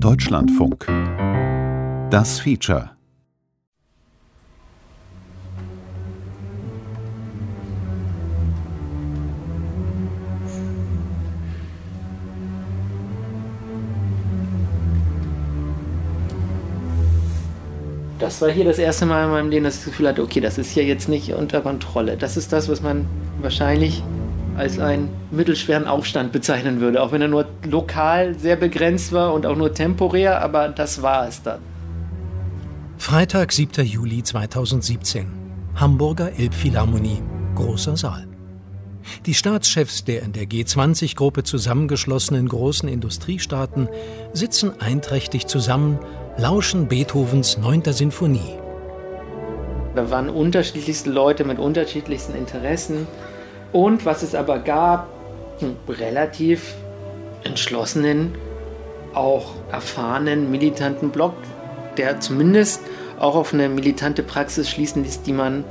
Deutschlandfunk. Das Feature. Das war hier das erste Mal in meinem Leben, dass ich das Gefühl hatte, okay, das ist hier jetzt nicht unter Kontrolle. Das ist das, was man wahrscheinlich als einen mittelschweren Aufstand bezeichnen würde, auch wenn er nur lokal sehr begrenzt war und auch nur temporär, aber das war es dann. Freitag, 7. Juli 2017. Hamburger Elbphilharmonie, großer Saal. Die Staatschefs der in der G20-Gruppe zusammengeschlossenen großen Industriestaaten sitzen einträchtig zusammen, lauschen Beethovens 9. Sinfonie. Da waren unterschiedlichste Leute mit unterschiedlichsten Interessen. Und was es aber gab, einen relativ entschlossenen, auch erfahrenen, militanten Block, der zumindest auch auf eine militante Praxis schließen ließ, die man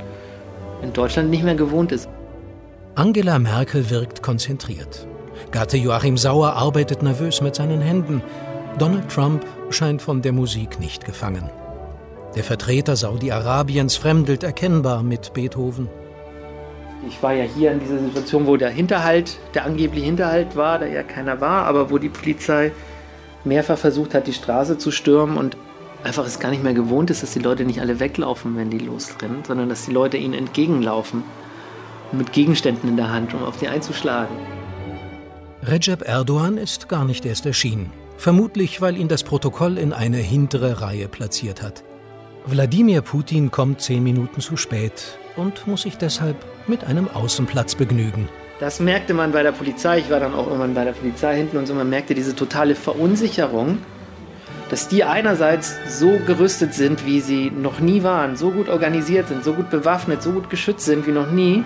in Deutschland nicht mehr gewohnt ist. Angela Merkel wirkt konzentriert. Gatte Joachim Sauer arbeitet nervös mit seinen Händen. Donald Trump scheint von der Musik nicht gefangen. Der Vertreter Saudi-Arabiens fremdelt erkennbar mit Beethoven. Ich war ja hier in dieser Situation, wo der Hinterhalt, der angebliche Hinterhalt war, da ja keiner war, aber wo die Polizei mehrfach versucht hat, die Straße zu stürmen und einfach es gar nicht mehr gewohnt ist, dass die Leute nicht alle weglaufen, wenn die losrennen, sondern dass die Leute ihnen entgegenlaufen mit Gegenständen in der Hand, um auf sie einzuschlagen. Recep Erdogan ist gar nicht erst erschienen. Vermutlich, weil ihn das Protokoll in eine hintere Reihe platziert hat. Wladimir Putin kommt zehn Minuten zu spät und muss sich deshalb mit einem Außenplatz begnügen. Das merkte man bei der Polizei. Ich war dann auch irgendwann bei der Polizei hinten und so. Man merkte diese totale Verunsicherung, dass die einerseits so gerüstet sind, wie sie noch nie waren, so gut organisiert sind, so gut bewaffnet, so gut geschützt sind wie noch nie.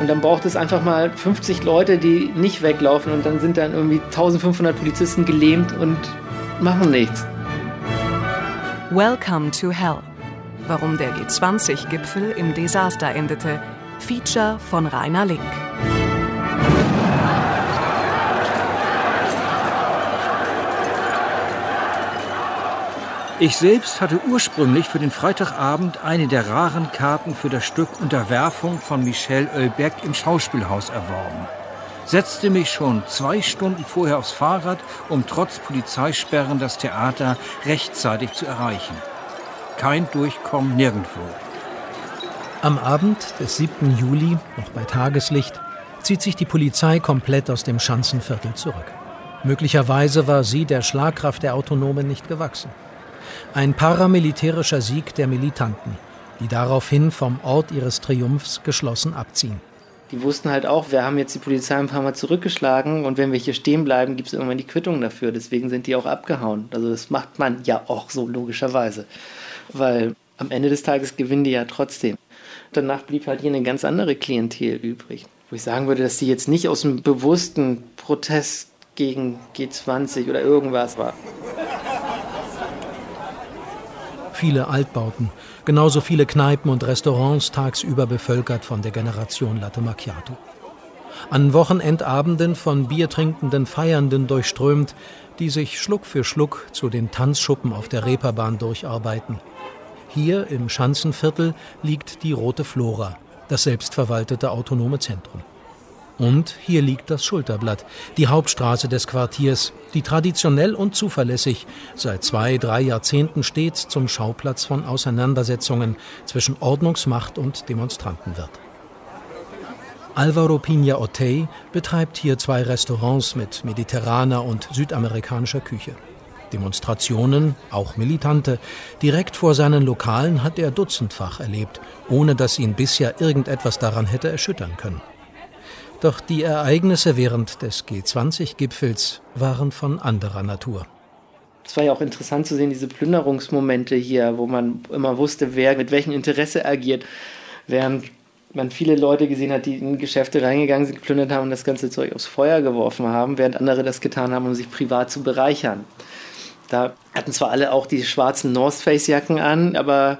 Und dann braucht es einfach mal 50 Leute, die nicht weglaufen und dann sind dann irgendwie 1500 Polizisten gelähmt und machen nichts. Welcome to Hell. Warum der G20-Gipfel im Desaster endete. Feature von Rainer Link. Ich selbst hatte ursprünglich für den Freitagabend eine der raren Karten für das Stück Unterwerfung von Michel Hölbeck im Schauspielhaus erworben. Setzte mich schon zwei Stunden vorher aufs Fahrrad, um trotz Polizeisperren das Theater rechtzeitig zu erreichen. Kein Durchkommen nirgendwo. Am Abend des 7. Juli, noch bei Tageslicht, zieht sich die Polizei komplett aus dem Schanzenviertel zurück. Möglicherweise war sie der Schlagkraft der Autonomen nicht gewachsen. Ein paramilitärischer Sieg der Militanten, die daraufhin vom Ort ihres Triumphs geschlossen abziehen. Die wussten halt auch, wir haben jetzt die Polizei ein paar Mal zurückgeschlagen und wenn wir hier stehen bleiben, gibt es irgendwann die Quittung dafür. Deswegen sind die auch abgehauen. Also das macht man ja auch so logischerweise. Weil am Ende des Tages gewinnen die ja trotzdem. Danach blieb halt hier eine ganz andere Klientel übrig. Wo ich sagen würde, dass die jetzt nicht aus einem bewussten Protest gegen G20 oder irgendwas war. Viele Altbauten, genauso viele Kneipen und Restaurants tagsüber bevölkert von der Generation Latte Macchiato. An Wochenendabenden von biertrinkenden Feiernden durchströmt, die sich Schluck für Schluck zu den Tanzschuppen auf der Reeperbahn durcharbeiten – hier im Schanzenviertel liegt die Rote Flora, das selbstverwaltete autonome Zentrum. Und hier liegt das Schulterblatt, die Hauptstraße des Quartiers, die traditionell und zuverlässig seit zwei, drei Jahrzehnten stets zum Schauplatz von Auseinandersetzungen zwischen Ordnungsmacht und Demonstranten wird. Alvaro Pina Otey betreibt hier zwei Restaurants mit mediterraner und südamerikanischer Küche. Demonstrationen, auch militante, direkt vor seinen Lokalen hat er dutzendfach erlebt, ohne dass ihn bisher irgendetwas daran hätte erschüttern können. Doch die Ereignisse während des G20-Gipfels waren von anderer Natur. Es war ja auch interessant zu sehen, diese Plünderungsmomente hier, wo man immer wusste, wer mit welchem Interesse agiert, während man viele Leute gesehen hat, die in Geschäfte reingegangen sind, geplündert haben und das ganze Zeug aufs Feuer geworfen haben, während andere das getan haben, um sich privat zu bereichern. Da hatten zwar alle auch die schwarzen North Face Jacken an, aber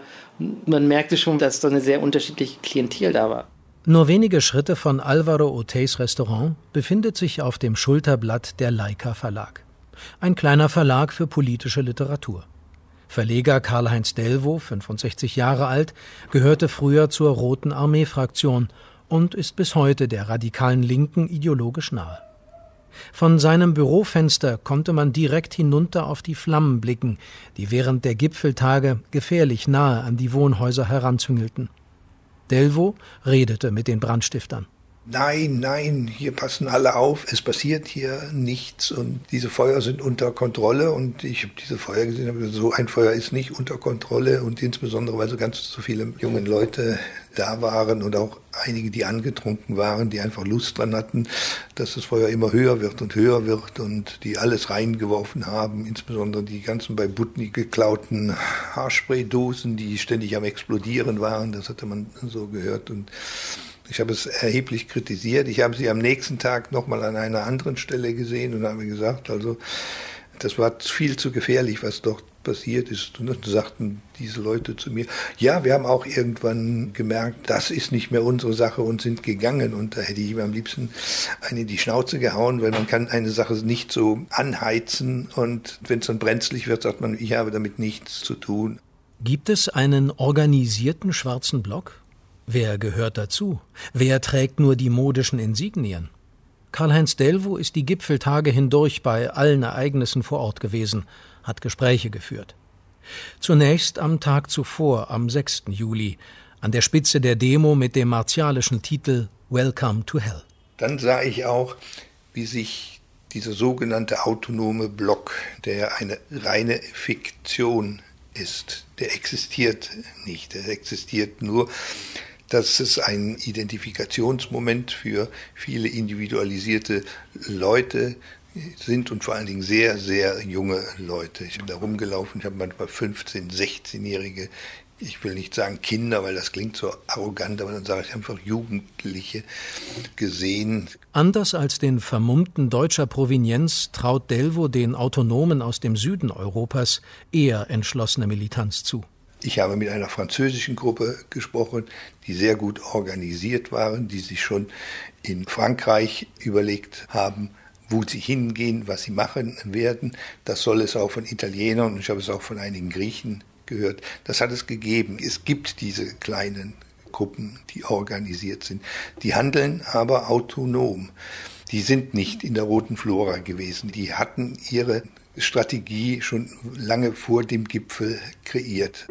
man merkte schon, dass da eine sehr unterschiedliche Klientel da war. Nur wenige Schritte von Alvaro Oteys Restaurant befindet sich auf dem Schulterblatt der Leica Verlag. Ein kleiner Verlag für politische Literatur. Verleger Karl-Heinz Delvo, 65 Jahre alt, gehörte früher zur Roten Armee-Fraktion und ist bis heute der radikalen Linken ideologisch nahe. Von seinem Bürofenster konnte man direkt hinunter auf die Flammen blicken, die während der Gipfeltage gefährlich nahe an die Wohnhäuser heranzüngelten. Delvo redete mit den Brandstiftern. Nein, nein, hier passen alle auf, es passiert hier nichts und diese Feuer sind unter Kontrolle und ich habe diese Feuer gesehen, habe so ein Feuer ist nicht unter Kontrolle und insbesondere, weil so ganz so viele junge Leute da waren und auch einige, die angetrunken waren, die einfach Lust dran hatten, dass das Feuer immer höher wird und höher wird und die alles reingeworfen haben, insbesondere die ganzen bei Butni geklauten Haarspraydosen, die ständig am explodieren waren, das hatte man so gehört und ich habe es erheblich kritisiert. Ich habe sie am nächsten Tag nochmal an einer anderen Stelle gesehen und habe gesagt, also das war viel zu gefährlich, was dort passiert ist. Und dann sagten diese Leute zu mir, ja, wir haben auch irgendwann gemerkt, das ist nicht mehr unsere Sache und sind gegangen. Und da hätte ich ihm am liebsten eine in die Schnauze gehauen, weil man kann eine Sache nicht so anheizen und wenn es dann brenzlig wird, sagt man, ich habe damit nichts zu tun. Gibt es einen organisierten schwarzen Block? Wer gehört dazu? Wer trägt nur die modischen Insignien? Karl-Heinz Delvo ist die Gipfeltage hindurch bei allen Ereignissen vor Ort gewesen, hat Gespräche geführt. Zunächst am Tag zuvor, am 6. Juli, an der Spitze der Demo mit dem martialischen Titel Welcome to Hell. Dann sah ich auch, wie sich dieser sogenannte autonome Block, der eine reine Fiktion ist, der existiert nicht. Der existiert nur dass es ein Identifikationsmoment für viele individualisierte Leute sind und vor allen Dingen sehr, sehr junge Leute. Ich bin da rumgelaufen, ich habe manchmal 15-, 16-Jährige, ich will nicht sagen Kinder, weil das klingt so arrogant, aber dann sage ich einfach Jugendliche gesehen. Anders als den Vermummten deutscher Provenienz traut Delvo den Autonomen aus dem Süden Europas eher entschlossene Militanz zu. Ich habe mit einer französischen Gruppe gesprochen, die sehr gut organisiert waren, die sich schon in Frankreich überlegt haben, wo sie hingehen, was sie machen werden. Das soll es auch von Italienern und ich habe es auch von einigen Griechen gehört. Das hat es gegeben. Es gibt diese kleinen Gruppen, die organisiert sind. Die handeln aber autonom. Die sind nicht in der roten Flora gewesen. Die hatten ihre Strategie schon lange vor dem Gipfel kreiert.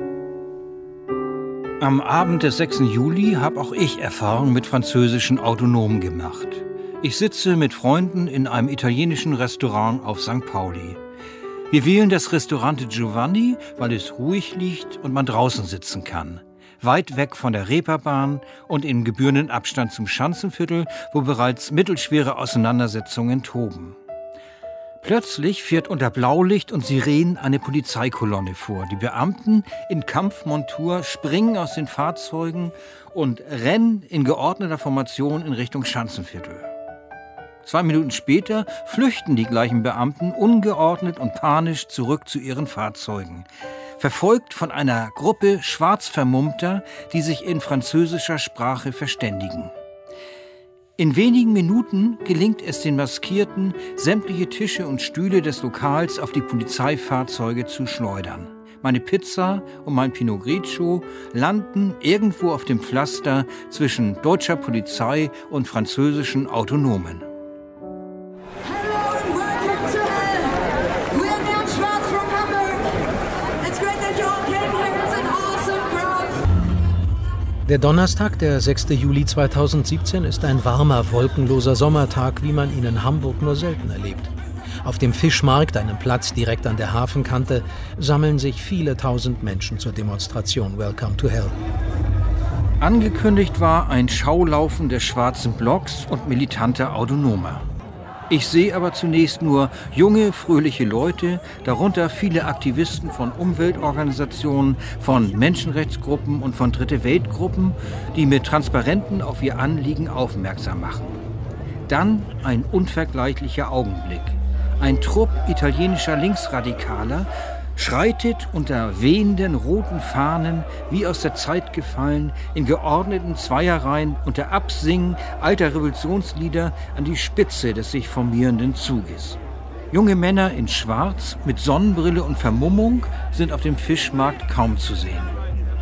Am Abend des 6. Juli habe auch ich Erfahrung mit französischen Autonomen gemacht. Ich sitze mit Freunden in einem italienischen Restaurant auf St. Pauli. Wir wählen das Restaurante Giovanni, weil es ruhig liegt und man draußen sitzen kann. Weit weg von der Reeperbahn und im gebührenden Abstand zum Schanzenviertel, wo bereits mittelschwere Auseinandersetzungen toben. Plötzlich fährt unter Blaulicht und Sirenen eine Polizeikolonne vor. Die Beamten in Kampfmontur springen aus den Fahrzeugen und rennen in geordneter Formation in Richtung Schanzenviertel. Zwei Minuten später flüchten die gleichen Beamten ungeordnet und panisch zurück zu ihren Fahrzeugen, verfolgt von einer Gruppe Schwarzvermummter, die sich in französischer Sprache verständigen. In wenigen Minuten gelingt es den Maskierten, sämtliche Tische und Stühle des Lokals auf die Polizeifahrzeuge zu schleudern. Meine Pizza und mein Pinot Grigio landen irgendwo auf dem Pflaster zwischen deutscher Polizei und französischen Autonomen. Der Donnerstag, der 6. Juli 2017, ist ein warmer, wolkenloser Sommertag, wie man ihn in Hamburg nur selten erlebt. Auf dem Fischmarkt, einem Platz direkt an der Hafenkante, sammeln sich viele tausend Menschen zur Demonstration Welcome to Hell. Angekündigt war ein Schaulaufen des schwarzen Blocks und militanter Autonomer. Ich sehe aber zunächst nur junge, fröhliche Leute, darunter viele Aktivisten von Umweltorganisationen, von Menschenrechtsgruppen und von Dritte Weltgruppen, die mit Transparenten auf ihr Anliegen aufmerksam machen. Dann ein unvergleichlicher Augenblick. Ein Trupp italienischer Linksradikaler schreitet unter wehenden roten Fahnen, wie aus der Zeit gefallen, in geordneten Zweierreihen unter Absingen alter Revolutionslieder an die Spitze des sich formierenden Zuges. Junge Männer in Schwarz mit Sonnenbrille und Vermummung sind auf dem Fischmarkt kaum zu sehen.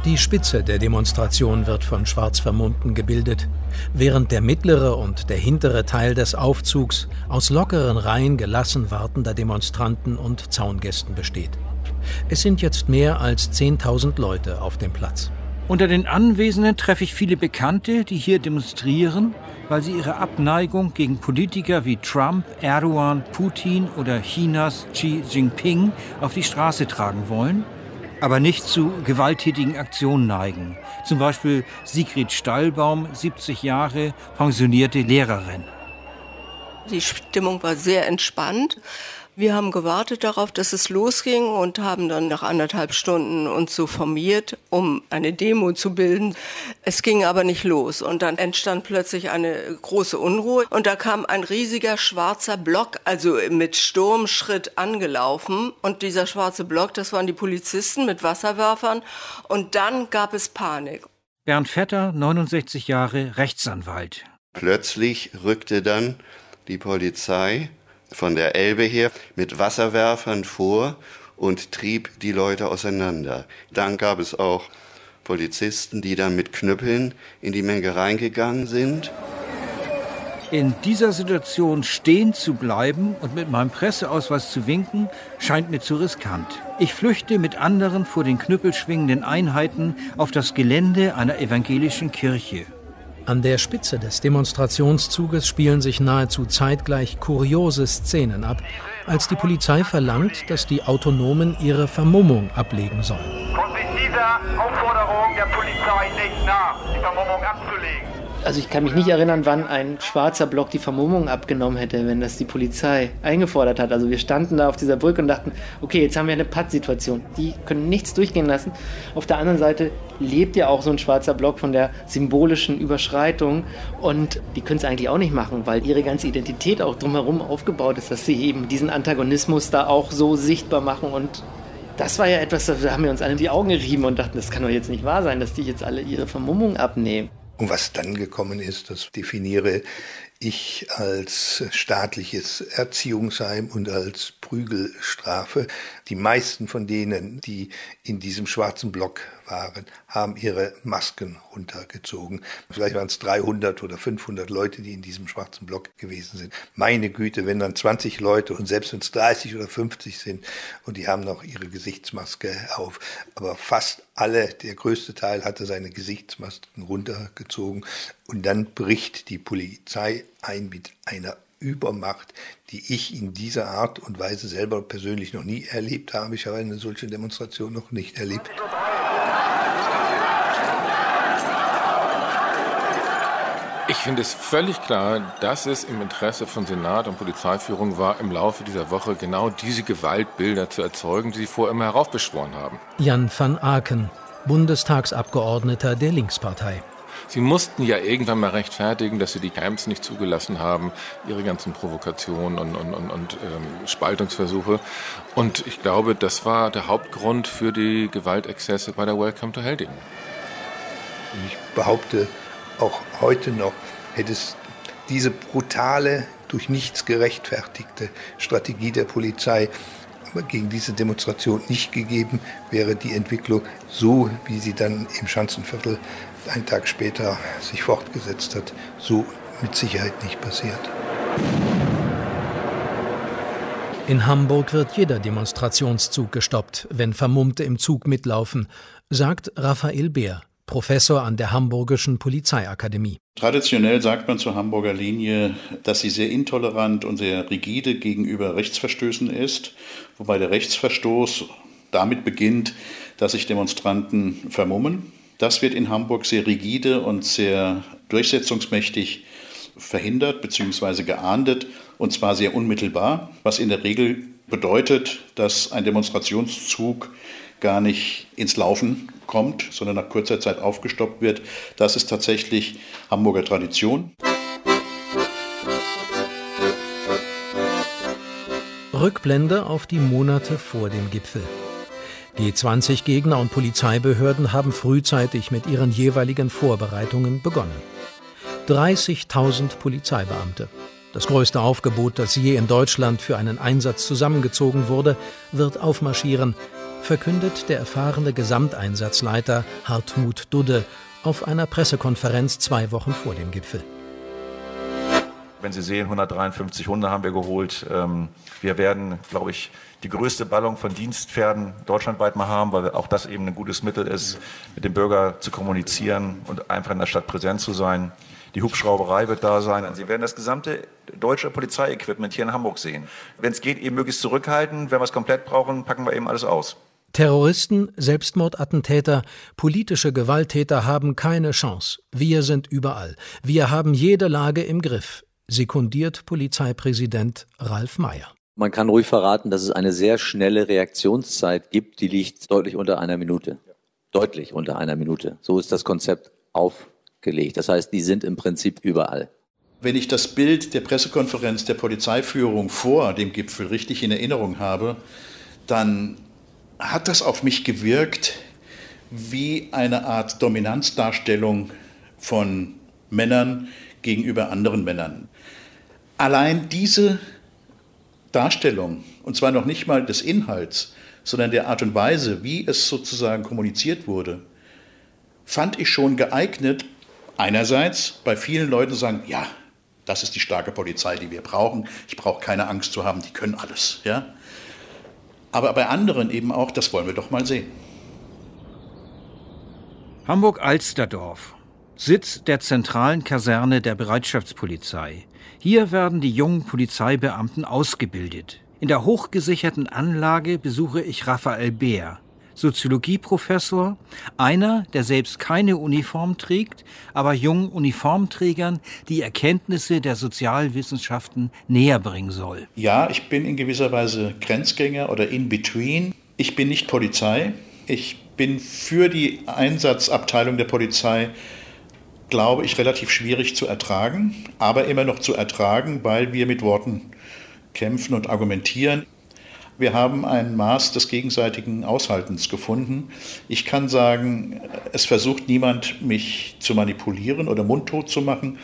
Die Spitze der Demonstration wird von Schwarzvermummten gebildet, während der mittlere und der hintere Teil des Aufzugs aus lockeren Reihen gelassen wartender Demonstranten und Zaungästen besteht. Es sind jetzt mehr als 10.000 Leute auf dem Platz. Unter den Anwesenden treffe ich viele Bekannte, die hier demonstrieren, weil sie ihre Abneigung gegen Politiker wie Trump, Erdogan, Putin oder Chinas Xi Jinping auf die Straße tragen wollen aber nicht zu gewalttätigen Aktionen neigen. Zum Beispiel Sigrid Stallbaum, 70 Jahre, pensionierte Lehrerin. Die Stimmung war sehr entspannt. Wir haben gewartet darauf, dass es losging und haben dann nach anderthalb Stunden uns so formiert, um eine Demo zu bilden. Es ging aber nicht los und dann entstand plötzlich eine große Unruhe und da kam ein riesiger schwarzer Block, also mit Sturmschritt angelaufen und dieser schwarze Block, das waren die Polizisten mit Wasserwerfern und dann gab es Panik. Bernd Vetter, 69 Jahre, Rechtsanwalt. Plötzlich rückte dann die Polizei von der Elbe her mit Wasserwerfern vor und trieb die Leute auseinander. Dann gab es auch Polizisten, die dann mit Knüppeln in die Menge reingegangen sind. In dieser Situation stehen zu bleiben und mit meinem Presseausweis zu winken, scheint mir zu riskant. Ich flüchte mit anderen vor den knüppelschwingenden Einheiten auf das Gelände einer evangelischen Kirche. An der Spitze des Demonstrationszuges spielen sich nahezu zeitgleich kuriose Szenen ab, als die Polizei verlangt, dass die Autonomen ihre Vermummung ablegen sollen. Kommt sich dieser Aufforderung der Polizei nicht nach, die Vermummung abzulegen also ich kann mich nicht erinnern, wann ein schwarzer Block die Vermummung abgenommen hätte, wenn das die Polizei eingefordert hat. Also wir standen da auf dieser Brücke und dachten, okay, jetzt haben wir eine Pattsituation. Die können nichts durchgehen lassen. Auf der anderen Seite lebt ja auch so ein schwarzer Block von der symbolischen Überschreitung und die können es eigentlich auch nicht machen, weil ihre ganze Identität auch drumherum aufgebaut ist, dass sie eben diesen Antagonismus da auch so sichtbar machen und das war ja etwas, da haben wir uns alle die Augen gerieben und dachten, das kann doch jetzt nicht wahr sein, dass die jetzt alle ihre Vermummung abnehmen. Und was dann gekommen ist, das definiere ich als staatliches Erziehungsheim und als Prügelstrafe. Die meisten von denen, die in diesem schwarzen Block waren, haben ihre Masken runtergezogen. Vielleicht waren es 300 oder 500 Leute, die in diesem schwarzen Block gewesen sind. Meine Güte, wenn dann 20 Leute und selbst wenn es 30 oder 50 sind und die haben noch ihre Gesichtsmaske auf, aber fast alle, der größte Teil hatte seine Gesichtsmasken runtergezogen und dann bricht die Polizei ein mit einer Übermacht, die ich in dieser Art und Weise selber persönlich noch nie erlebt habe. Ich habe eine solche Demonstration noch nicht erlebt. Ich finde es völlig klar, dass es im Interesse von Senat und Polizeiführung war, im Laufe dieser Woche genau diese Gewaltbilder zu erzeugen, die sie vorher immer heraufbeschworen haben. Jan van Aken, Bundestagsabgeordneter der Linkspartei. Sie mussten ja irgendwann mal rechtfertigen, dass sie die Camps nicht zugelassen haben, ihre ganzen Provokationen und, und, und, und ähm, Spaltungsversuche. Und ich glaube, das war der Hauptgrund für die Gewaltexzesse bei der Welcome to Helding. Ich behaupte, auch heute noch hätte es diese brutale, durch nichts gerechtfertigte Strategie der Polizei gegen diese Demonstration nicht gegeben, wäre die Entwicklung so, wie sie dann im Schanzenviertel einen Tag später sich fortgesetzt hat, so mit Sicherheit nicht passiert. In Hamburg wird jeder Demonstrationszug gestoppt, wenn Vermummte im Zug mitlaufen, sagt Raphael Beer, Professor an der Hamburgischen Polizeiakademie. Traditionell sagt man zur Hamburger Linie, dass sie sehr intolerant und sehr rigide gegenüber Rechtsverstößen ist, wobei der Rechtsverstoß damit beginnt, dass sich Demonstranten vermummen das wird in Hamburg sehr rigide und sehr durchsetzungsmächtig verhindert bzw. geahndet und zwar sehr unmittelbar, was in der Regel bedeutet, dass ein Demonstrationszug gar nicht ins Laufen kommt, sondern nach kurzer Zeit aufgestoppt wird. Das ist tatsächlich Hamburger Tradition. Rückblende auf die Monate vor dem Gipfel. G20-Gegner und Polizeibehörden haben frühzeitig mit ihren jeweiligen Vorbereitungen begonnen. 30.000 Polizeibeamte, Das größte Aufgebot, das je in Deutschland für einen Einsatz zusammengezogen wurde, wird aufmarschieren, verkündet der erfahrene Gesamteinsatzleiter Hartmut Dudde auf einer Pressekonferenz zwei Wochen vor dem Gipfel. Wenn Sie sehen, 153 Hunde haben wir geholt. Ähm, wir werden, glaube ich, die größte Ballung von Dienstpferden deutschlandweit mal haben, weil auch das eben ein gutes Mittel ist, mit dem Bürger zu kommunizieren und einfach in der Stadt präsent zu sein. Die Hubschrauberei wird da sein. Sie werden das gesamte deutsche Polizeiequipment hier in Hamburg sehen. Wenn es geht, eben möglichst zurückhalten. Wenn wir es komplett brauchen, packen wir eben alles aus. Terroristen, Selbstmordattentäter, politische Gewalttäter haben keine Chance. Wir sind überall. Wir haben jede Lage im Griff, sekundiert Polizeipräsident Ralf Meyer. Man kann ruhig verraten, dass es eine sehr schnelle Reaktionszeit gibt, die liegt deutlich unter einer Minute. Deutlich unter einer Minute. So ist das Konzept aufgelegt. Das heißt, die sind im Prinzip überall. Wenn ich das Bild der Pressekonferenz der Polizeiführung vor dem Gipfel richtig in Erinnerung habe, dann hat das auf mich gewirkt wie eine Art Dominanzdarstellung von Männern gegenüber anderen Männern. Allein diese Darstellung, und zwar noch nicht mal des Inhalts, sondern der Art und Weise, wie es sozusagen kommuniziert wurde, fand ich schon geeignet, einerseits bei vielen Leuten zu sagen, ja, das ist die starke Polizei, die wir brauchen. Ich brauche keine Angst zu haben, die können alles. Ja? Aber bei anderen eben auch, das wollen wir doch mal sehen. Hamburg-Alsterdorf, Sitz der zentralen Kaserne der Bereitschaftspolizei. Hier werden die jungen Polizeibeamten ausgebildet. In der hochgesicherten Anlage besuche ich Raphael Beer, Soziologieprofessor, einer, der selbst keine Uniform trägt, aber jungen Uniformträgern die Erkenntnisse der Sozialwissenschaften näher bringen soll. Ja, ich bin in gewisser Weise Grenzgänger oder in between. Ich bin nicht Polizei. Ich bin für die Einsatzabteilung der Polizei glaube ich, relativ schwierig zu ertragen, aber immer noch zu ertragen, weil wir mit Worten kämpfen und argumentieren. Wir haben ein Maß des gegenseitigen Aushaltens gefunden. Ich kann sagen, es versucht niemand, mich zu manipulieren oder mundtot zu machen.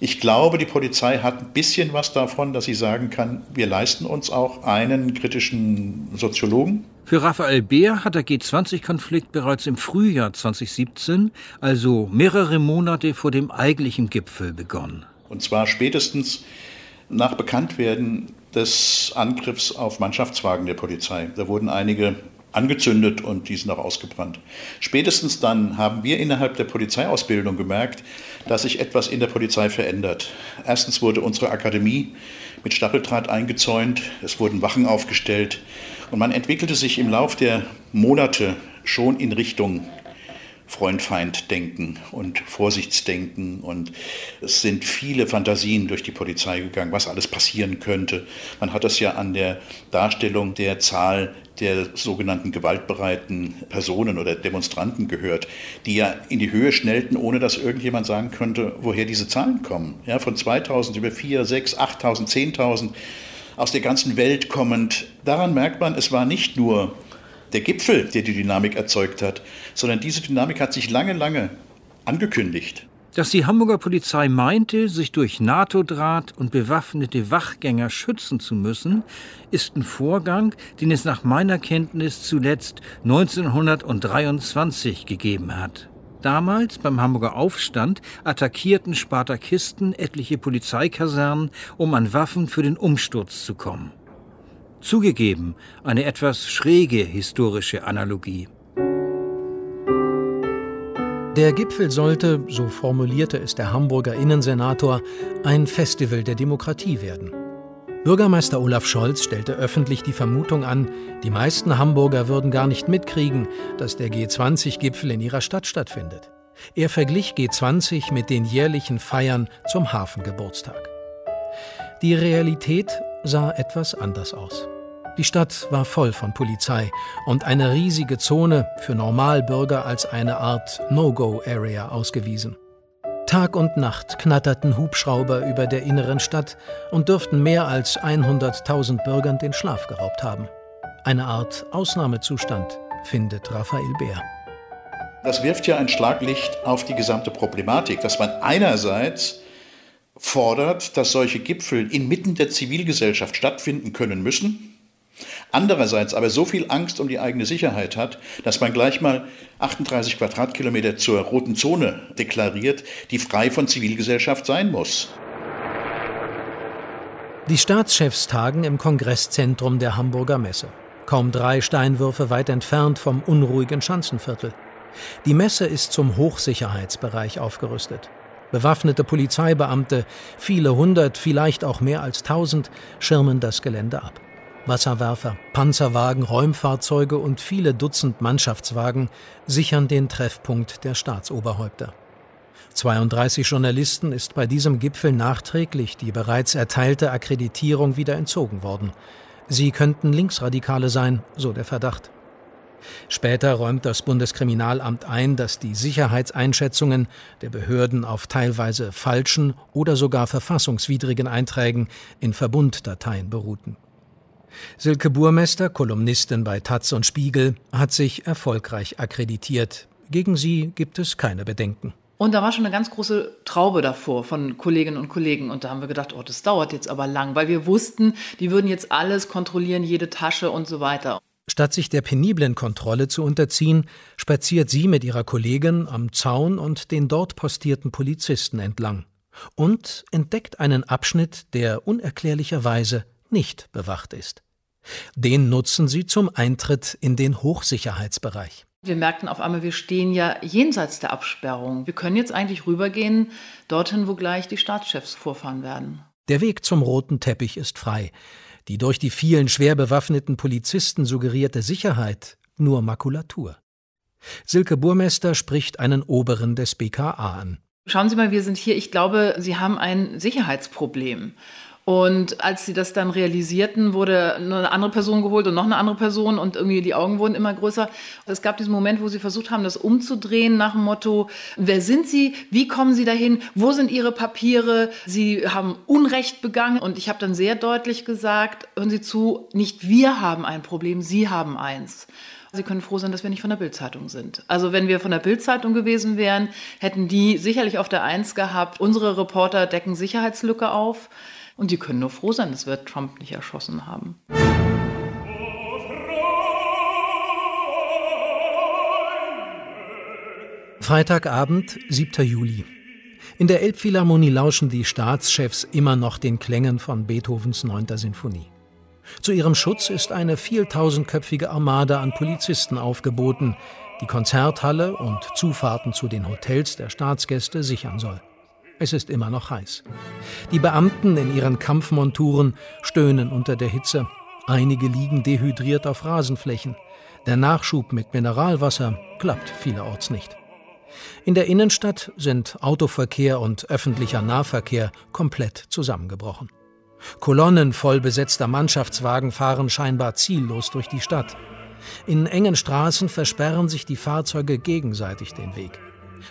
Ich glaube, die Polizei hat ein bisschen was davon, dass sie sagen kann, wir leisten uns auch einen kritischen Soziologen. Für Raphael Beer hat der G20-Konflikt bereits im Frühjahr 2017, also mehrere Monate vor dem eigentlichen Gipfel, begonnen. Und zwar spätestens nach Bekanntwerden des Angriffs auf Mannschaftswagen der Polizei. Da wurden einige angezündet und die sind auch ausgebrannt. Spätestens dann haben wir innerhalb der Polizeiausbildung gemerkt, dass sich etwas in der Polizei verändert. Erstens wurde unsere Akademie mit Stacheldraht eingezäunt, es wurden Wachen aufgestellt und man entwickelte sich im Lauf der Monate schon in Richtung Freund-Feind-Denken und Vorsichtsdenken. Und es sind viele Fantasien durch die Polizei gegangen, was alles passieren könnte. Man hat das ja an der Darstellung der Zahl der sogenannten gewaltbereiten Personen oder Demonstranten gehört, die ja in die Höhe schnellten, ohne dass irgendjemand sagen könnte, woher diese Zahlen kommen. Ja, von 2000 über 4, 6, 8000, 10.000 aus der ganzen Welt kommend. Daran merkt man, es war nicht nur der Gipfel, der die Dynamik erzeugt hat, sondern diese Dynamik hat sich lange, lange angekündigt. Dass die Hamburger Polizei meinte, sich durch NATO-Draht und bewaffnete Wachgänger schützen zu müssen, ist ein Vorgang, den es nach meiner Kenntnis zuletzt 1923 gegeben hat. Damals beim Hamburger Aufstand attackierten Spartakisten etliche Polizeikasernen, um an Waffen für den Umsturz zu kommen. Zugegeben, eine etwas schräge historische Analogie. Der Gipfel sollte, so formulierte es der Hamburger Innensenator, ein Festival der Demokratie werden. Bürgermeister Olaf Scholz stellte öffentlich die Vermutung an, die meisten Hamburger würden gar nicht mitkriegen, dass der G20-Gipfel in ihrer Stadt stattfindet. Er verglich G20 mit den jährlichen Feiern zum Hafengeburtstag. Die Realität sah etwas anders aus. Die Stadt war voll von Polizei und eine riesige Zone für Normalbürger als eine Art No-Go-Area ausgewiesen. Tag und Nacht knatterten Hubschrauber über der inneren Stadt und dürften mehr als 100.000 Bürgern den Schlaf geraubt haben. Eine Art Ausnahmezustand, findet Raphael Bär. Das wirft ja ein Schlaglicht auf die gesamte Problematik, dass man einerseits fordert, dass solche Gipfel inmitten der Zivilgesellschaft stattfinden können müssen. Andererseits aber so viel Angst um die eigene Sicherheit hat, dass man gleich mal 38 Quadratkilometer zur roten Zone deklariert, die frei von Zivilgesellschaft sein muss. Die Staatschefs tagen im Kongresszentrum der Hamburger Messe, kaum drei Steinwürfe weit entfernt vom unruhigen Schanzenviertel. Die Messe ist zum Hochsicherheitsbereich aufgerüstet. Bewaffnete Polizeibeamte, viele hundert, vielleicht auch mehr als tausend, schirmen das Gelände ab. Wasserwerfer, Panzerwagen, Räumfahrzeuge und viele Dutzend Mannschaftswagen sichern den Treffpunkt der Staatsoberhäupter. 32 Journalisten ist bei diesem Gipfel nachträglich die bereits erteilte Akkreditierung wieder entzogen worden. Sie könnten Linksradikale sein, so der Verdacht. Später räumt das Bundeskriminalamt ein, dass die Sicherheitseinschätzungen der Behörden auf teilweise falschen oder sogar verfassungswidrigen Einträgen in Verbunddateien beruhten. Silke Burmester, Kolumnistin bei Taz und Spiegel, hat sich erfolgreich akkreditiert. Gegen sie gibt es keine Bedenken. Und da war schon eine ganz große Traube davor von Kolleginnen und Kollegen. Und da haben wir gedacht, oh, das dauert jetzt aber lang, weil wir wussten, die würden jetzt alles kontrollieren, jede Tasche und so weiter. Statt sich der peniblen Kontrolle zu unterziehen, spaziert sie mit ihrer Kollegin am Zaun und den dort postierten Polizisten entlang und entdeckt einen Abschnitt, der unerklärlicherweise nicht bewacht ist. Den nutzen sie zum Eintritt in den Hochsicherheitsbereich. Wir merkten auf einmal, wir stehen ja jenseits der Absperrung. Wir können jetzt eigentlich rübergehen, dorthin, wo gleich die Staatschefs vorfahren werden. Der Weg zum roten Teppich ist frei. Die durch die vielen schwer bewaffneten Polizisten suggerierte Sicherheit nur Makulatur. Silke Burmester spricht einen Oberen des BKA an. Schauen Sie mal, wir sind hier. Ich glaube, Sie haben ein Sicherheitsproblem. Und als sie das dann realisierten, wurde eine andere Person geholt und noch eine andere Person und irgendwie die Augen wurden immer größer. Es gab diesen Moment, wo sie versucht haben, das umzudrehen nach dem Motto, wer sind Sie? Wie kommen Sie dahin? Wo sind Ihre Papiere? Sie haben Unrecht begangen. Und ich habe dann sehr deutlich gesagt, hören Sie zu, nicht wir haben ein Problem, Sie haben eins. Sie können froh sein, dass wir nicht von der Bildzeitung sind. Also wenn wir von der Bildzeitung gewesen wären, hätten die sicherlich auf der Eins gehabt, unsere Reporter decken Sicherheitslücke auf. Und die können nur froh sein, dass wir Trump nicht erschossen haben. Freitagabend, 7. Juli. In der Elbphilharmonie lauschen die Staatschefs immer noch den Klängen von Beethovens 9. Sinfonie. Zu ihrem Schutz ist eine vieltausendköpfige Armada an Polizisten aufgeboten, die Konzerthalle und Zufahrten zu den Hotels der Staatsgäste sichern soll. Es ist immer noch heiß. Die Beamten in ihren Kampfmonturen stöhnen unter der Hitze. Einige liegen dehydriert auf Rasenflächen. Der Nachschub mit Mineralwasser klappt vielerorts nicht. In der Innenstadt sind Autoverkehr und öffentlicher Nahverkehr komplett zusammengebrochen. Kolonnen voll besetzter Mannschaftswagen fahren scheinbar ziellos durch die Stadt. In engen Straßen versperren sich die Fahrzeuge gegenseitig den Weg.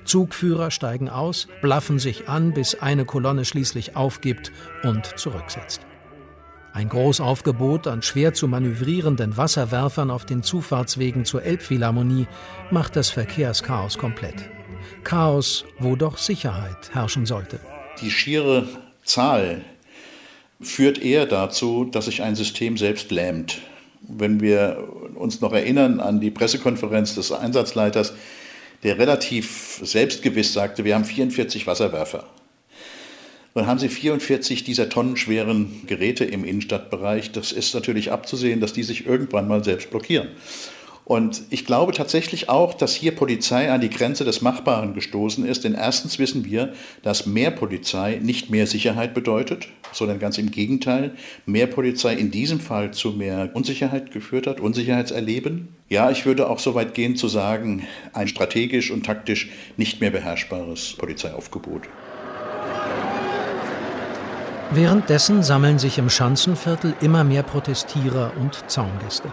Zugführer steigen aus, blaffen sich an, bis eine Kolonne schließlich aufgibt und zurücksetzt. Ein Großaufgebot an schwer zu manövrierenden Wasserwerfern auf den Zufahrtswegen zur Elbphilharmonie macht das Verkehrschaos komplett. Chaos, wo doch Sicherheit herrschen sollte. Die schiere Zahl führt eher dazu, dass sich ein System selbst lähmt. Wenn wir uns noch erinnern an die Pressekonferenz des Einsatzleiters, der relativ selbstgewiss sagte, wir haben 44 Wasserwerfer. Dann haben sie 44 dieser tonnenschweren Geräte im Innenstadtbereich. Das ist natürlich abzusehen, dass die sich irgendwann mal selbst blockieren. Und ich glaube tatsächlich auch, dass hier Polizei an die Grenze des Machbaren gestoßen ist. Denn erstens wissen wir, dass mehr Polizei nicht mehr Sicherheit bedeutet, sondern ganz im Gegenteil, mehr Polizei in diesem Fall zu mehr Unsicherheit geführt hat, Unsicherheitserleben. Ja, ich würde auch so weit gehen zu sagen, ein strategisch und taktisch nicht mehr beherrschbares Polizeiaufgebot. Währenddessen sammeln sich im Schanzenviertel immer mehr Protestierer und Zaungäste.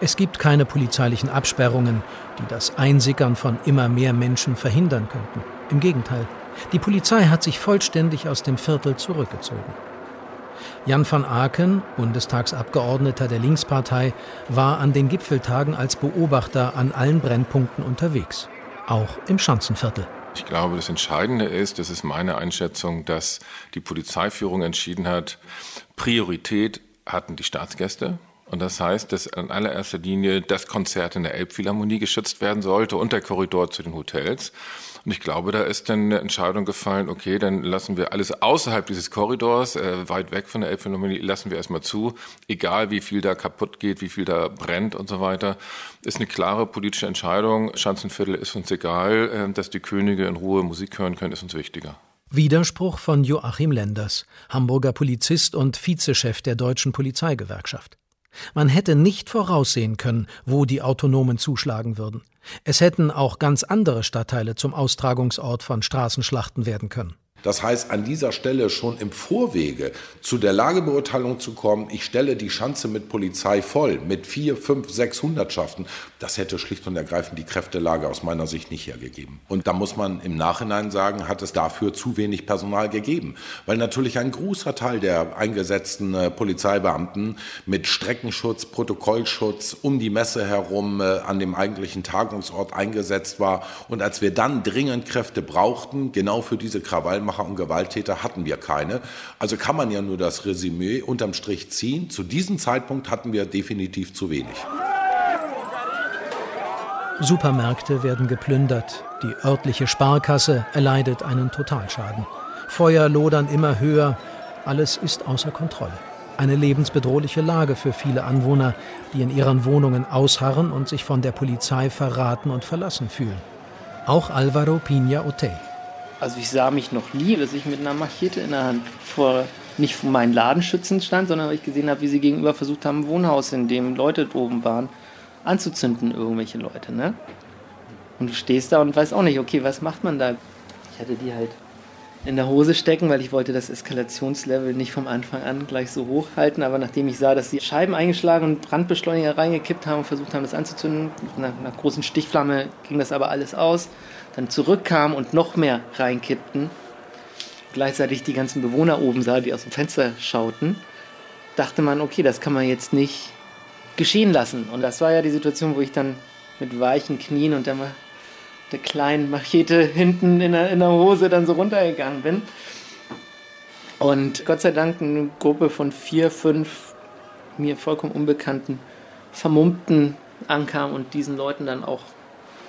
Es gibt keine polizeilichen Absperrungen, die das Einsickern von immer mehr Menschen verhindern könnten. Im Gegenteil, die Polizei hat sich vollständig aus dem Viertel zurückgezogen. Jan van Aken, Bundestagsabgeordneter der Linkspartei, war an den Gipfeltagen als Beobachter an allen Brennpunkten unterwegs, auch im Schanzenviertel. Ich glaube, das Entscheidende ist, das ist meine Einschätzung, dass die Polizeiführung entschieden hat, Priorität hatten die Staatsgäste. Und das heißt, dass in allererster Linie das Konzert in der Elbphilharmonie geschützt werden sollte und der Korridor zu den Hotels. Und ich glaube, da ist dann eine Entscheidung gefallen, okay, dann lassen wir alles außerhalb dieses Korridors, äh, weit weg von der Elbphilharmonie, lassen wir erstmal zu, egal wie viel da kaputt geht, wie viel da brennt und so weiter. Ist eine klare politische Entscheidung. Schanzenviertel ist uns egal, äh, dass die Könige in Ruhe Musik hören können, ist uns wichtiger. Widerspruch von Joachim Lenders, Hamburger Polizist und Vizechef der Deutschen Polizeigewerkschaft. Man hätte nicht voraussehen können, wo die Autonomen zuschlagen würden. Es hätten auch ganz andere Stadtteile zum Austragungsort von Straßenschlachten werden können. Das heißt, an dieser Stelle schon im Vorwege zu der Lagebeurteilung zu kommen, ich stelle die Schanze mit Polizei voll, mit vier, fünf, sechs Hundertschaften, das hätte schlicht und ergreifend die Kräftelage aus meiner Sicht nicht hergegeben. Und da muss man im Nachhinein sagen, hat es dafür zu wenig Personal gegeben. Weil natürlich ein großer Teil der eingesetzten äh, Polizeibeamten mit Streckenschutz, Protokollschutz um die Messe herum äh, an dem eigentlichen Tagungsort eingesetzt war. Und als wir dann dringend Kräfte brauchten, genau für diese Krawallmacher und Gewalttäter, hatten wir keine. Also kann man ja nur das Resümee unterm Strich ziehen. Zu diesem Zeitpunkt hatten wir definitiv zu wenig. Supermärkte werden geplündert, die örtliche Sparkasse erleidet einen Totalschaden. Feuer lodern immer höher, alles ist außer Kontrolle. Eine lebensbedrohliche Lage für viele Anwohner, die in ihren Wohnungen ausharren und sich von der Polizei verraten und verlassen fühlen. Auch Alvaro Pina Otey. Also ich sah mich noch nie, dass ich mit einer Machete in der Hand vor nicht vor meinen Ladenschützen stand, sondern weil ich gesehen habe, wie sie gegenüber versucht haben, ein Wohnhaus, in dem Leute oben waren, anzuzünden, irgendwelche Leute, ne? Und du stehst da und weißt auch nicht, okay, was macht man da? Ich hatte die halt in der Hose stecken, weil ich wollte das Eskalationslevel nicht vom Anfang an gleich so hoch halten. Aber nachdem ich sah, dass sie Scheiben eingeschlagen und Brandbeschleuniger reingekippt haben und versucht haben, das anzuzünden, nach einer großen Stichflamme ging das aber alles aus, dann zurückkamen und noch mehr reinkippten, gleichzeitig die ganzen Bewohner oben sah, die aus dem Fenster schauten, dachte man, okay, das kann man jetzt nicht geschehen lassen. Und das war ja die Situation, wo ich dann mit weichen Knien und der, der kleinen Machete hinten in der, in der Hose dann so runtergegangen bin. Und Gott sei Dank eine Gruppe von vier, fünf mir vollkommen unbekannten Vermummten ankam und diesen Leuten dann auch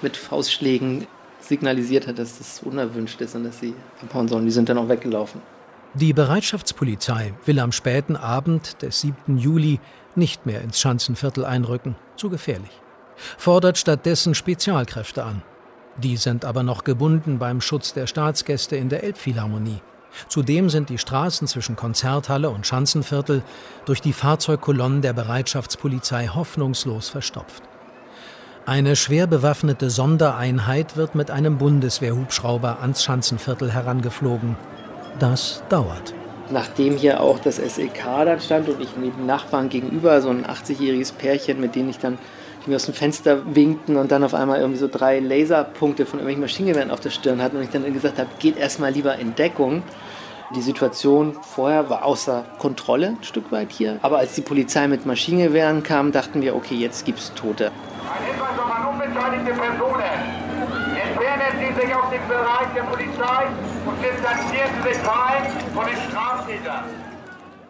mit Faustschlägen signalisiert hat, dass das unerwünscht ist und dass sie abhauen sollen. Die sind dann auch weggelaufen. Die Bereitschaftspolizei will am späten Abend des 7. Juli nicht mehr ins Schanzenviertel einrücken, zu gefährlich. Fordert stattdessen Spezialkräfte an. Die sind aber noch gebunden beim Schutz der Staatsgäste in der Elbphilharmonie. Zudem sind die Straßen zwischen Konzerthalle und Schanzenviertel durch die Fahrzeugkolonnen der Bereitschaftspolizei hoffnungslos verstopft. Eine schwer bewaffnete Sondereinheit wird mit einem Bundeswehrhubschrauber ans Schanzenviertel herangeflogen. Das dauert. Nachdem hier auch das SEK dann stand und ich neben Nachbarn gegenüber, so ein 80-jähriges Pärchen, mit denen ich dann die mir aus dem Fenster winkten und dann auf einmal irgendwie so drei Laserpunkte von irgendwelchen Maschinengewehren auf der Stirn hatten und ich dann gesagt habe, geht erstmal lieber in Deckung. Die Situation vorher war außer Kontrolle ein Stück weit hier. Aber als die Polizei mit Maschinengewehren kam, dachten wir, okay, jetzt gibt es Tote. Ein Hinweis noch an unbeteiligte Personen. Entfernen Sie sich aus dem Bereich der Polizei und distanzieren Sie sich allem von den Straftätern.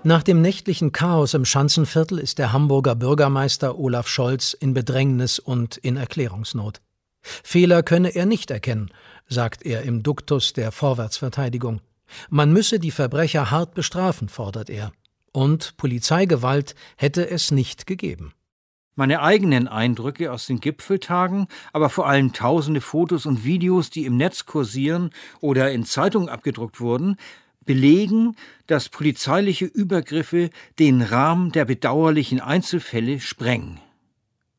Nach dem nächtlichen Chaos im Schanzenviertel ist der Hamburger Bürgermeister Olaf Scholz in Bedrängnis und in Erklärungsnot. Fehler könne er nicht erkennen, sagt er im Duktus der Vorwärtsverteidigung. Man müsse die Verbrecher hart bestrafen, fordert er. Und Polizeigewalt hätte es nicht gegeben. Meine eigenen Eindrücke aus den Gipfeltagen, aber vor allem tausende Fotos und Videos, die im Netz kursieren oder in Zeitungen abgedruckt wurden, belegen, dass polizeiliche Übergriffe den Rahmen der bedauerlichen Einzelfälle sprengen.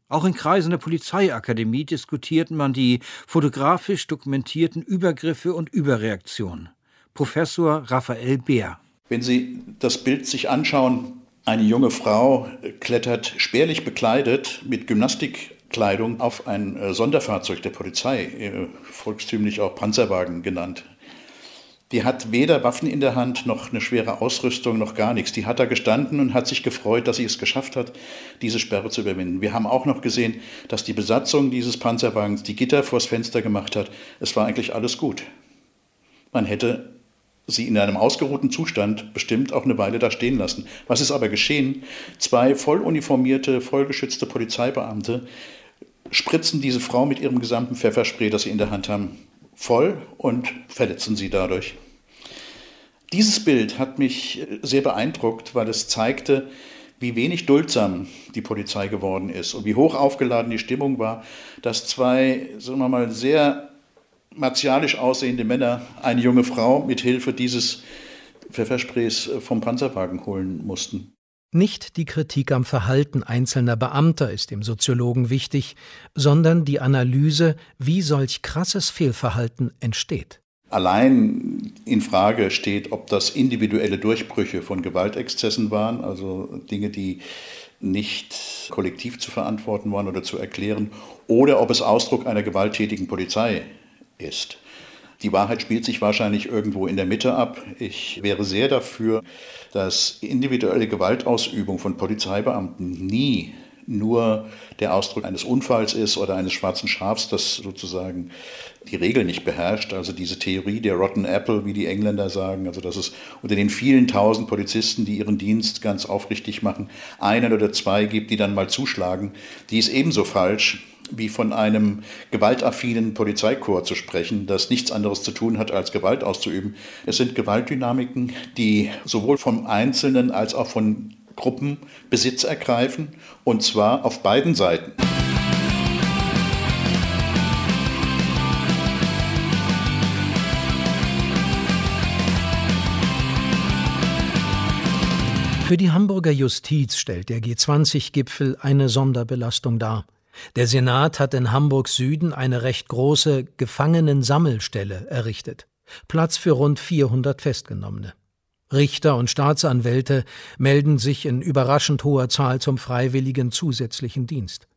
Auch in Kreisen der Polizeiakademie diskutiert man die fotografisch dokumentierten Übergriffe und Überreaktionen. Professor Raphael Beer. Wenn Sie das Bild sich anschauen, eine junge Frau klettert spärlich bekleidet mit Gymnastikkleidung auf ein äh, Sonderfahrzeug der Polizei, äh, volkstümlich auch Panzerwagen genannt. Die hat weder Waffen in der Hand noch eine schwere Ausrüstung noch gar nichts. Die hat da gestanden und hat sich gefreut, dass sie es geschafft hat, diese Sperre zu überwinden. Wir haben auch noch gesehen, dass die Besatzung dieses Panzerwagens die Gitter vors Fenster gemacht hat. Es war eigentlich alles gut. Man hätte sie in einem ausgeruhten Zustand bestimmt auch eine Weile da stehen lassen. Was ist aber geschehen? Zwei volluniformierte, vollgeschützte Polizeibeamte spritzen diese Frau mit ihrem gesamten Pfefferspray, das sie in der Hand haben, voll und verletzen sie dadurch. Dieses Bild hat mich äh, sehr beeindruckt, weil es zeigte, wie wenig duldsam die Polizei geworden ist und wie hoch aufgeladen die Stimmung war, dass zwei, sagen wir mal, sehr martialisch aussehende Männer eine junge Frau mit Hilfe dieses Pfeffersprays vom Panzerwagen holen mussten. Nicht die Kritik am Verhalten einzelner Beamter ist dem Soziologen wichtig, sondern die Analyse, wie solch krasses Fehlverhalten entsteht. Allein in Frage steht, ob das individuelle Durchbrüche von Gewaltexzessen waren, also Dinge, die nicht kollektiv zu verantworten waren oder zu erklären, oder ob es Ausdruck einer gewalttätigen Polizei ist. Die Wahrheit spielt sich wahrscheinlich irgendwo in der Mitte ab. Ich wäre sehr dafür, dass individuelle Gewaltausübung von Polizeibeamten nie nur der Ausdruck eines Unfalls ist oder eines schwarzen Schafs, das sozusagen die Regel nicht beherrscht. Also diese Theorie der Rotten Apple, wie die Engländer sagen, also dass es unter den vielen tausend Polizisten, die ihren Dienst ganz aufrichtig machen, einen oder zwei gibt, die dann mal zuschlagen, die ist ebenso falsch wie von einem gewaltaffinen Polizeikorps zu sprechen, das nichts anderes zu tun hat, als Gewalt auszuüben. Es sind Gewaltdynamiken, die sowohl vom Einzelnen als auch von Gruppen Besitz ergreifen, und zwar auf beiden Seiten. Für die Hamburger Justiz stellt der G20-Gipfel eine Sonderbelastung dar. Der Senat hat in Hamburgs Süden eine recht große Gefangenensammelstelle errichtet. Platz für rund 400 Festgenommene. Richter und Staatsanwälte melden sich in überraschend hoher Zahl zum freiwilligen zusätzlichen Dienst.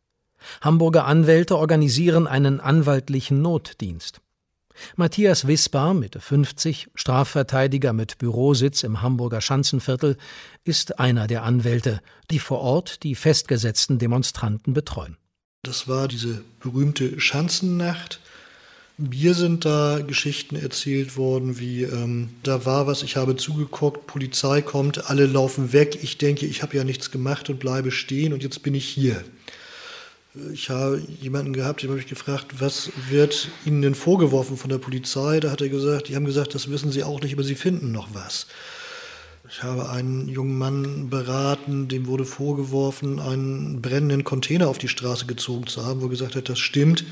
Hamburger Anwälte organisieren einen anwaltlichen Notdienst. Matthias Wisbar, Mitte 50, Strafverteidiger mit Bürositz im Hamburger Schanzenviertel, ist einer der Anwälte, die vor Ort die festgesetzten Demonstranten betreuen. Das war diese berühmte Schanzennacht, mir sind da Geschichten erzählt worden, wie ähm, da war was, ich habe zugeguckt, Polizei kommt, alle laufen weg, ich denke, ich habe ja nichts gemacht und bleibe stehen und jetzt bin ich hier. Ich habe jemanden gehabt, den habe ich gefragt, was wird Ihnen denn vorgeworfen von der Polizei? Da hat er gesagt, die haben gesagt, das wissen Sie auch nicht, aber Sie finden noch was. Ich habe einen jungen Mann beraten, dem wurde vorgeworfen, einen brennenden Container auf die Straße gezogen zu haben, wo er gesagt hat, das stimmt.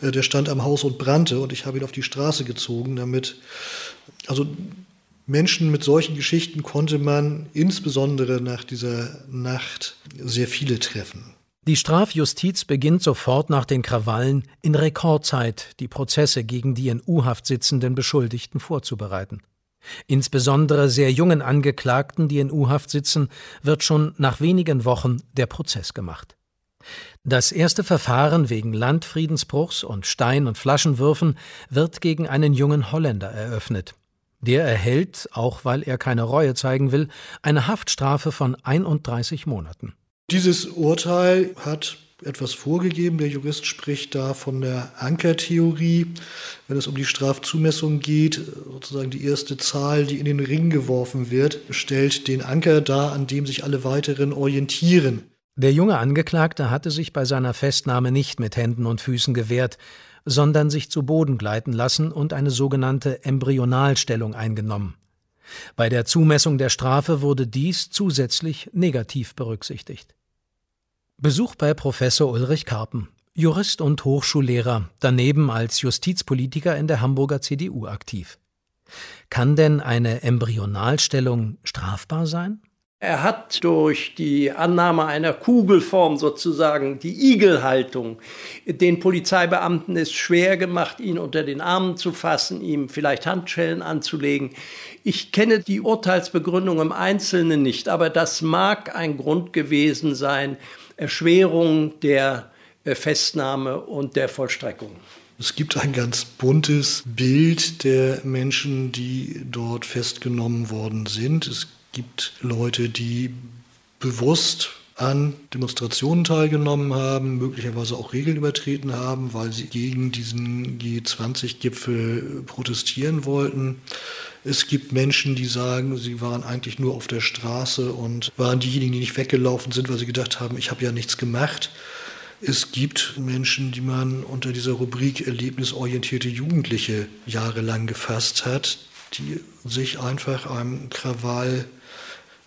Äh, der stand am Haus und brannte und ich habe ihn auf die Straße gezogen, damit, also Menschen mit solchen Geschichten konnte man insbesondere nach dieser Nacht sehr viele treffen. Die Strafjustiz beginnt sofort nach den Krawallen in Rekordzeit die Prozesse gegen die in U-Haft sitzenden Beschuldigten vorzubereiten. Insbesondere sehr jungen Angeklagten, die in U-Haft sitzen, wird schon nach wenigen Wochen der Prozess gemacht. Das erste Verfahren wegen Landfriedensbruchs und Stein- und Flaschenwürfen wird gegen einen jungen Holländer eröffnet. Der erhält, auch weil er keine Reue zeigen will, eine Haftstrafe von 31 Monaten. Dieses Urteil hat etwas vorgegeben. Der Jurist spricht da von der Ankertheorie. Wenn es um die Strafzumessung geht, sozusagen die erste Zahl, die in den Ring geworfen wird, stellt den Anker dar, an dem sich alle weiteren orientieren. Der junge Angeklagte hatte sich bei seiner Festnahme nicht mit Händen und Füßen gewehrt, sondern sich zu Boden gleiten lassen und eine sogenannte Embryonalstellung eingenommen. Bei der Zumessung der Strafe wurde dies zusätzlich negativ berücksichtigt. Besuch bei Professor Ulrich Karpen, Jurist und Hochschullehrer, daneben als Justizpolitiker in der Hamburger CDU aktiv. Kann denn eine Embryonalstellung strafbar sein? Er hat durch die Annahme einer Kugelform sozusagen die Igelhaltung den Polizeibeamten es schwer gemacht, ihn unter den Armen zu fassen, ihm vielleicht Handschellen anzulegen. Ich kenne die Urteilsbegründung im Einzelnen nicht, aber das mag ein Grund gewesen sein, Erschwerung der äh, Festnahme und der Vollstreckung. Es gibt ein ganz buntes Bild der Menschen, die dort festgenommen worden sind. Es gibt Leute, die bewusst an Demonstrationen teilgenommen haben, möglicherweise auch Regeln übertreten haben, weil sie gegen diesen G20-Gipfel protestieren wollten. Es gibt Menschen, die sagen, sie waren eigentlich nur auf der Straße und waren diejenigen, die nicht weggelaufen sind, weil sie gedacht haben, ich habe ja nichts gemacht. Es gibt Menschen, die man unter dieser Rubrik erlebnisorientierte Jugendliche jahrelang gefasst hat, die sich einfach einem Krawall,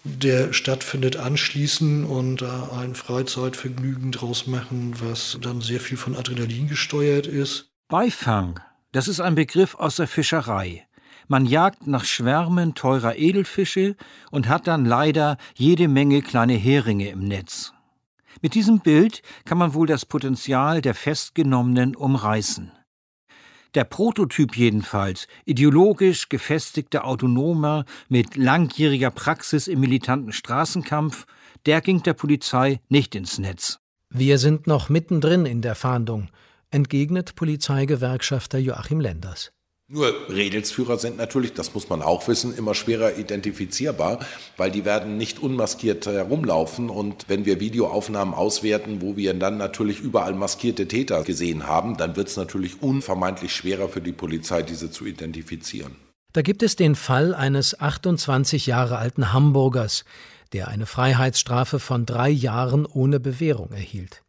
der stattfindet, anschließen und da ein Freizeitvergnügen draus machen, was dann sehr viel von Adrenalin gesteuert ist. Beifang, das ist ein Begriff aus der Fischerei. Man jagt nach Schwärmen teurer Edelfische und hat dann leider jede Menge kleine Heringe im Netz. Mit diesem Bild kann man wohl das Potenzial der Festgenommenen umreißen. Der Prototyp jedenfalls, ideologisch gefestigter Autonomer mit langjähriger Praxis im militanten Straßenkampf, der ging der Polizei nicht ins Netz. Wir sind noch mittendrin in der Fahndung, entgegnet Polizeigewerkschafter Joachim Lenders. Nur Redelsführer sind natürlich, das muss man auch wissen, immer schwerer identifizierbar, weil die werden nicht unmaskiert herumlaufen. Und wenn wir Videoaufnahmen auswerten, wo wir dann natürlich überall maskierte Täter gesehen haben, dann wird es natürlich unvermeidlich schwerer für die Polizei, diese zu identifizieren. Da gibt es den Fall eines 28 Jahre alten Hamburgers, der eine Freiheitsstrafe von drei Jahren ohne Bewährung erhielt.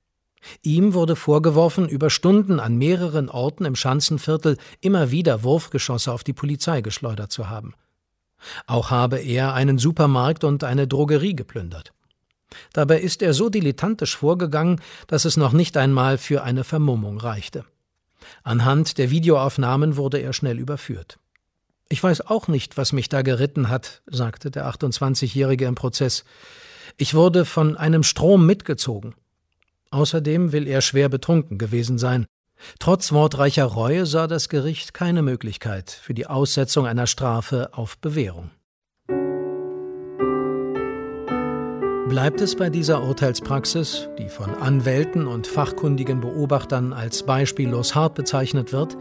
Ihm wurde vorgeworfen, über Stunden an mehreren Orten im Schanzenviertel immer wieder Wurfgeschosse auf die Polizei geschleudert zu haben. Auch habe er einen Supermarkt und eine Drogerie geplündert. Dabei ist er so dilettantisch vorgegangen, dass es noch nicht einmal für eine Vermummung reichte. Anhand der Videoaufnahmen wurde er schnell überführt. Ich weiß auch nicht, was mich da geritten hat, sagte der 28-Jährige im Prozess. Ich wurde von einem Strom mitgezogen. Außerdem will er schwer betrunken gewesen sein. Trotz wortreicher Reue sah das Gericht keine Möglichkeit für die Aussetzung einer Strafe auf Bewährung. Bleibt es bei dieser Urteilspraxis, die von Anwälten und fachkundigen Beobachtern als beispiellos hart bezeichnet wird,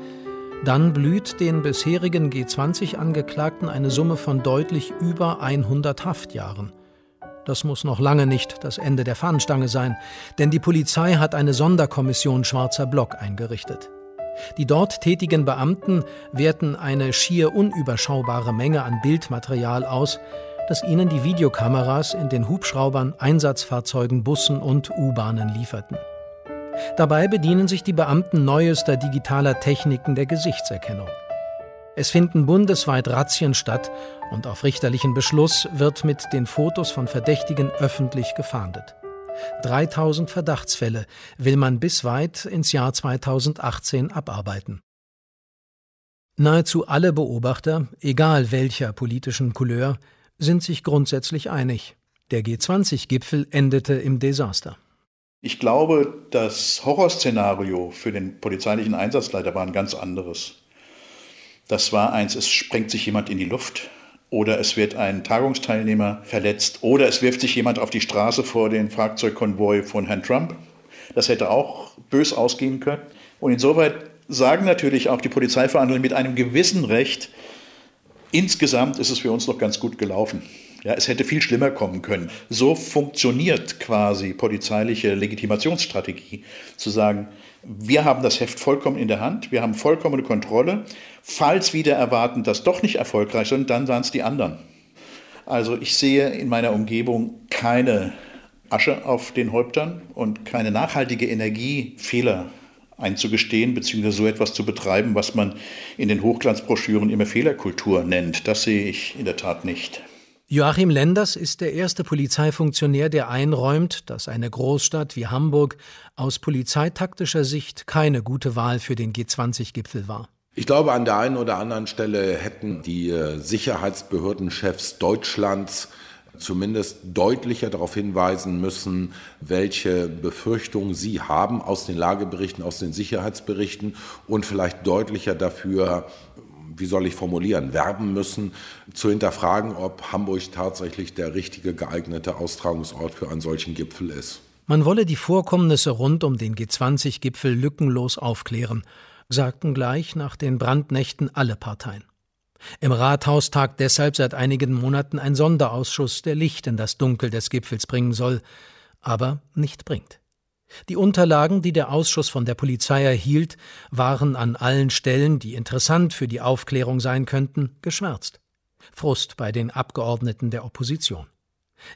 dann blüht den bisherigen G20-Angeklagten eine Summe von deutlich über 100 Haftjahren. Das muss noch lange nicht das Ende der Fahnenstange sein, denn die Polizei hat eine Sonderkommission Schwarzer Block eingerichtet. Die dort tätigen Beamten werten eine schier unüberschaubare Menge an Bildmaterial aus, das ihnen die Videokameras in den Hubschraubern, Einsatzfahrzeugen, Bussen und U-Bahnen lieferten. Dabei bedienen sich die Beamten neuester digitaler Techniken der Gesichtserkennung. Es finden bundesweit Razzien statt und auf richterlichen Beschluss wird mit den Fotos von Verdächtigen öffentlich gefahndet. 3000 Verdachtsfälle will man bis weit ins Jahr 2018 abarbeiten. Nahezu alle Beobachter, egal welcher politischen Couleur, sind sich grundsätzlich einig. Der G20-Gipfel endete im Desaster. Ich glaube, das Horrorszenario für den polizeilichen Einsatzleiter war ein ganz anderes. Das war eins, es sprengt sich jemand in die Luft oder es wird ein Tagungsteilnehmer verletzt oder es wirft sich jemand auf die Straße vor den Fahrzeugkonvoi von Herrn Trump. Das hätte auch bös ausgehen können. Und insoweit sagen natürlich auch die Polizeiverhandlungen mit einem gewissen Recht, insgesamt ist es für uns noch ganz gut gelaufen. Ja, es hätte viel schlimmer kommen können. So funktioniert quasi polizeiliche Legitimationsstrategie, zu sagen, wir haben das Heft vollkommen in der Hand, wir haben vollkommene Kontrolle. Falls wieder erwarten, das doch nicht erfolgreich sind, dann waren es die anderen. Also ich sehe in meiner Umgebung keine Asche auf den Häuptern und keine nachhaltige Energie, Fehler einzugestehen, beziehungsweise so etwas zu betreiben, was man in den Hochglanzbroschüren immer Fehlerkultur nennt. Das sehe ich in der Tat nicht. Joachim Lenders ist der erste Polizeifunktionär, der einräumt, dass eine Großstadt wie Hamburg aus polizeitaktischer Sicht keine gute Wahl für den G20-Gipfel war. Ich glaube, an der einen oder anderen Stelle hätten die äh, Sicherheitsbehördenchefs Deutschlands zumindest deutlicher darauf hinweisen müssen, welche Befürchtungen sie haben aus den Lageberichten, aus den Sicherheitsberichten und vielleicht deutlicher dafür wie soll ich formulieren, werben müssen, zu hinterfragen, ob Hamburg tatsächlich der richtige geeignete Austragungsort für einen solchen Gipfel ist. Man wolle die Vorkommnisse rund um den G20-Gipfel lückenlos aufklären. sagten gleich nach den Brandnächten alle Parteien. Im Rathaus tagt deshalb seit einigen Monaten ein Sonderausschuss, der Licht in das Dunkel des Gipfels bringen soll, aber nicht bringt. Die Unterlagen, die der Ausschuss von der Polizei erhielt, waren an allen Stellen, die interessant für die Aufklärung sein könnten, geschwärzt. Frust bei den Abgeordneten der Opposition.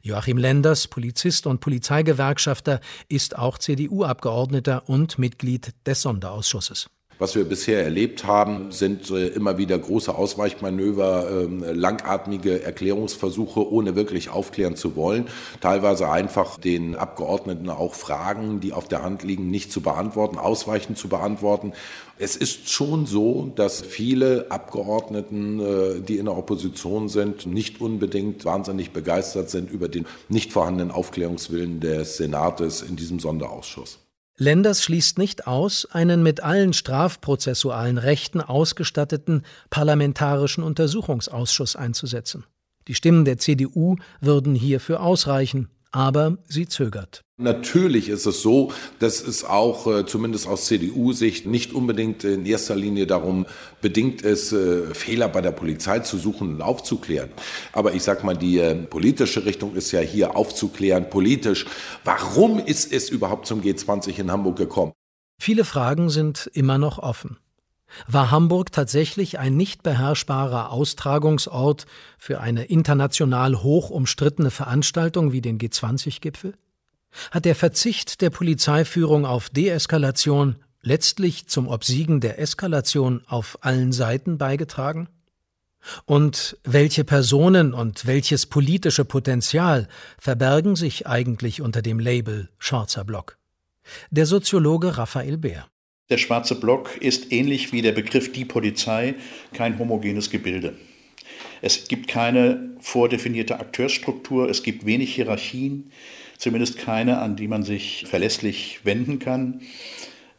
Joachim Lenders, Polizist und Polizeigewerkschafter, ist auch CDU-Abgeordneter und Mitglied des Sonderausschusses. Was wir bisher erlebt haben, sind äh, immer wieder große Ausweichmanöver, ähm, langatmige Erklärungsversuche, ohne wirklich aufklären zu wollen. Teilweise einfach den Abgeordneten auch Fragen, die auf der Hand liegen, nicht zu beantworten, ausweichend zu beantworten. Es ist schon so, dass viele Abgeordneten, äh, die in der Opposition sind, nicht unbedingt wahnsinnig begeistert sind über den nicht vorhandenen Aufklärungswillen des Senates in diesem Sonderausschuss. Lenders schließt nicht aus, einen mit allen strafprozessualen Rechten ausgestatteten Parlamentarischen Untersuchungsausschuss einzusetzen. Die Stimmen der CDU würden hierfür ausreichen, aber sie zögert. Natürlich ist es so, dass es auch äh, zumindest aus CDU-Sicht nicht unbedingt in erster Linie darum bedingt ist, äh, Fehler bei der Polizei zu suchen und aufzuklären. Aber ich sage mal, die äh, politische Richtung ist ja hier aufzuklären, politisch. Warum ist es überhaupt zum G20 in Hamburg gekommen? Viele Fragen sind immer noch offen. War Hamburg tatsächlich ein nicht beherrschbarer Austragungsort für eine international hoch umstrittene Veranstaltung wie den G20-Gipfel? Hat der Verzicht der Polizeiführung auf Deeskalation letztlich zum Obsiegen der Eskalation auf allen Seiten beigetragen? Und welche Personen und welches politische Potenzial verbergen sich eigentlich unter dem Label Schwarzer Block? Der Soziologe Raphael Bär. Der schwarze Block ist ähnlich wie der Begriff die Polizei kein homogenes Gebilde. Es gibt keine vordefinierte Akteursstruktur, es gibt wenig Hierarchien, zumindest keine, an die man sich verlässlich wenden kann.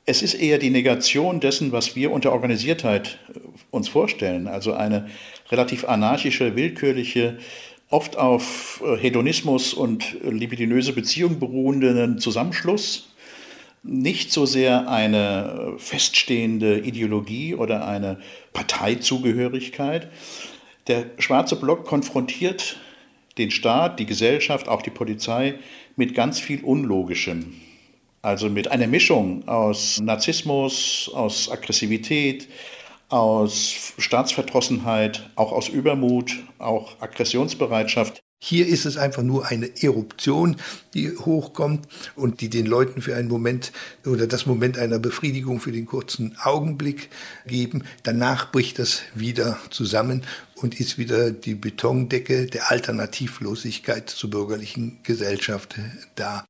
Es ist eher die Negation dessen, was wir unter Organisiertheit äh, uns vorstellen, also eine relativ anarchische, willkürliche, oft auf äh, Hedonismus und libidinöse Beziehung beruhenden Zusammenschluss, nicht so sehr eine feststehende Ideologie oder eine Parteizugehörigkeit. Der schwarze Block konfrontiert den Staat, die Gesellschaft, auch die Polizei mit ganz viel Unlogischem. Also mit einer Mischung aus Narzissmus, aus Aggressivität, aus Staatsverdrossenheit, auch aus Übermut, auch Aggressionsbereitschaft. Hier ist es einfach nur eine Eruption, die hochkommt und die den Leuten für einen Moment oder das Moment einer Befriedigung für den kurzen Augenblick geben. Danach bricht das wieder zusammen und ist wieder die Betondecke der Alternativlosigkeit zur bürgerlichen Gesellschaft da.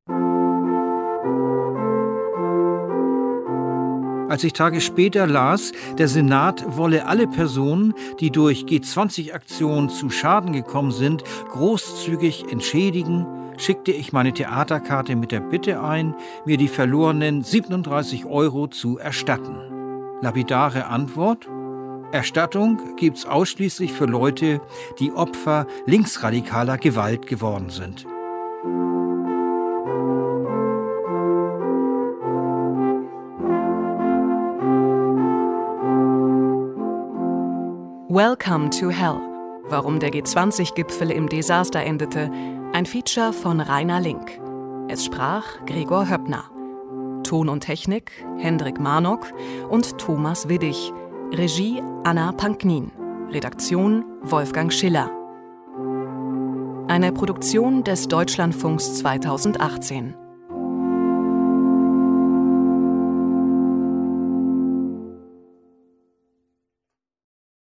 Als ich Tage später las, der Senat wolle alle Personen, die durch G20-Aktionen zu Schaden gekommen sind, großzügig entschädigen, schickte ich meine Theaterkarte mit der Bitte ein, mir die verlorenen 37 Euro zu erstatten. Lapidare Antwort? Erstattung gibt's ausschließlich für Leute, die Opfer linksradikaler Gewalt geworden sind. Welcome to Hell. Warum der G20-Gipfel im Desaster endete. Ein Feature von Rainer Link. Es sprach Gregor Höppner. Ton und Technik Hendrik Marnock und Thomas Widdig. Regie Anna Panknin. Redaktion Wolfgang Schiller. Eine Produktion des Deutschlandfunks 2018.